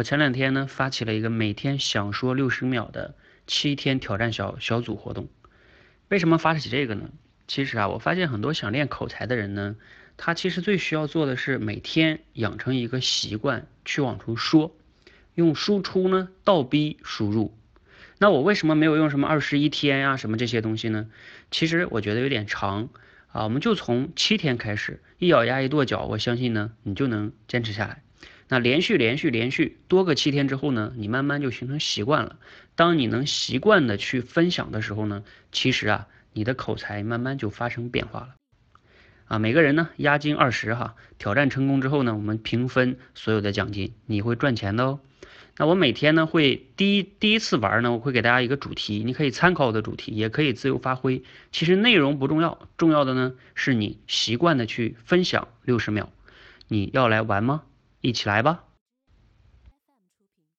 我前两天呢发起了一个每天想说六十秒的七天挑战小小组活动。为什么发起这个呢？其实啊，我发现很多想练口才的人呢，他其实最需要做的是每天养成一个习惯去往出说，用输出呢倒逼输入。那我为什么没有用什么二十一天呀什么这些东西呢？其实我觉得有点长。啊，我们就从七天开始，一咬牙一跺脚，我相信呢，你就能坚持下来。那连续连续连续多个七天之后呢，你慢慢就形成习惯了。当你能习惯的去分享的时候呢，其实啊，你的口才慢慢就发生变化了。啊，每个人呢押金二十哈，挑战成功之后呢，我们平分所有的奖金，你会赚钱的哦。那我每天呢会第一第一次玩呢，我会给大家一个主题，你可以参考我的主题，也可以自由发挥。其实内容不重要，重要的呢是你习惯的去分享六十秒。你要来玩吗？一起来吧。